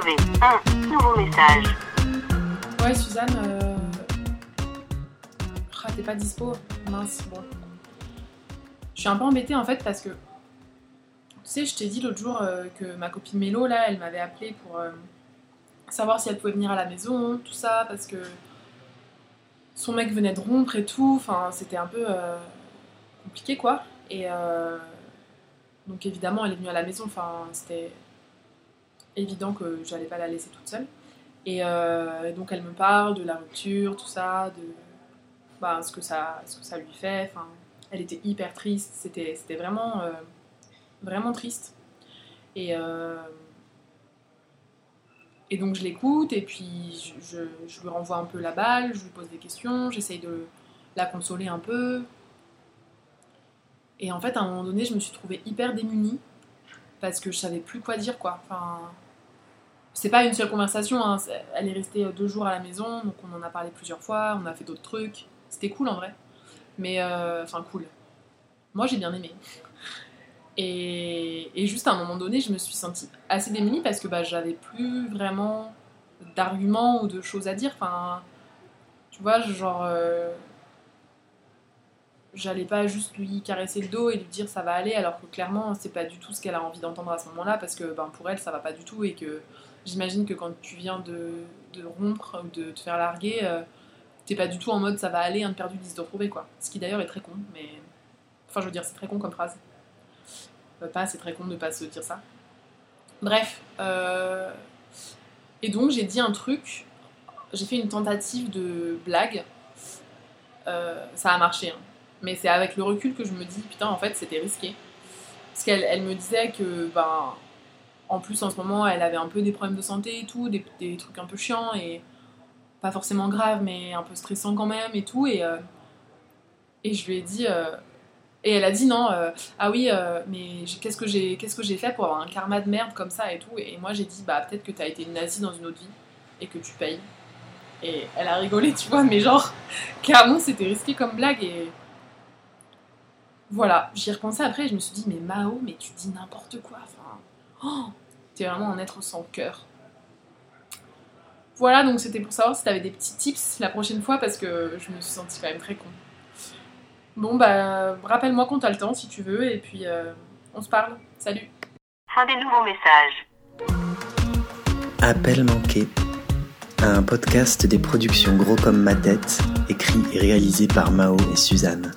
un nouveau message. Ouais, Suzanne. Euh... Ah, t'es pas dispo Mince, bon. Je suis un peu embêtée en fait parce que. Tu sais, je t'ai dit l'autre jour euh, que ma copine Mélo, là, elle m'avait appelé pour euh, savoir si elle pouvait venir à la maison, tout ça, parce que son mec venait de rompre et tout. Enfin, c'était un peu compliqué quoi. Et donc évidemment, elle est venue à la maison. Enfin, c'était évident que j'allais pas la laisser toute seule. Et donc elle me parle de la rupture, tout ça, de bah, ce, que ça, ce que ça lui fait. Enfin, elle était hyper triste. C'était, c'était vraiment, euh, vraiment triste. Et, euh, et donc je l'écoute et puis je, je, lui renvoie un peu la balle, je lui pose des questions, j'essaye de la consoler un peu. Et en fait, à un moment donné, je me suis trouvée hyper démunie parce que je savais plus quoi dire, quoi. Enfin, c'est pas une seule conversation, hein. elle est restée deux jours à la maison, donc on en a parlé plusieurs fois, on a fait d'autres trucs. C'était cool en vrai. Mais, euh, enfin, cool. Moi, j'ai bien aimé. Et, juste à un moment donné, je me suis sentie assez démunie parce que bah, j'avais plus vraiment d'arguments ou de choses à dire. Enfin, tu vois, genre. Euh, j'allais pas juste lui caresser le dos et lui dire ça va aller, alors que clairement, c'est pas du tout ce qu'elle a envie d'entendre à ce moment-là parce que ben, pour elle, ça va pas du tout et que j'imagine que quand tu viens de, de rompre ou de te faire larguer. Euh, t'es pas du tout en mode ça va aller, un perdu, dix de retrouver quoi. Ce qui d'ailleurs est très con, mais. Enfin, je veux dire, c'est très con comme phrase. Euh, pas, c'est très con de pas se dire ça. Bref. Euh, et donc, j'ai dit un truc. J'ai fait une tentative de blague. Euh, ça a marché. Hein. Mais c'est avec le recul que je me dis, putain, en fait, c'était risqué. Parce qu'elle elle me disait que, ben, en plus, en ce moment, elle avait un peu des problèmes de santé et tout, des, des trucs un peu chiants. Et pas forcément grave, mais un peu stressant quand même et tout. Et, euh, et je lui ai dit. Euh, et elle a dit non, euh, ah oui, mais qu'est-ce que j'ai que fait pour avoir un karma de merde comme ça et tout? Et moi j'ai dit, bah peut-être que t'as été une nazie dans une autre vie et que tu payes. Et elle a rigolé, tu vois, mais genre, carrément c'était risqué comme blague et. Voilà, j'y ai repensé après et je me suis dit, mais Mao, mais tu dis n'importe quoi. Enfin, oh, t'es vraiment un être sans cœur. Voilà, donc c'était pour savoir si t'avais des petits tips la prochaine fois parce que je me suis sentie quand même très con. Bon, bah, rappelle-moi quand t'as le temps si tu veux et puis euh, on se parle. Salut. Fin des nouveaux messages. Appel manqué. Un podcast des productions Gros comme ma tête, écrit et réalisé par Mao et Suzanne.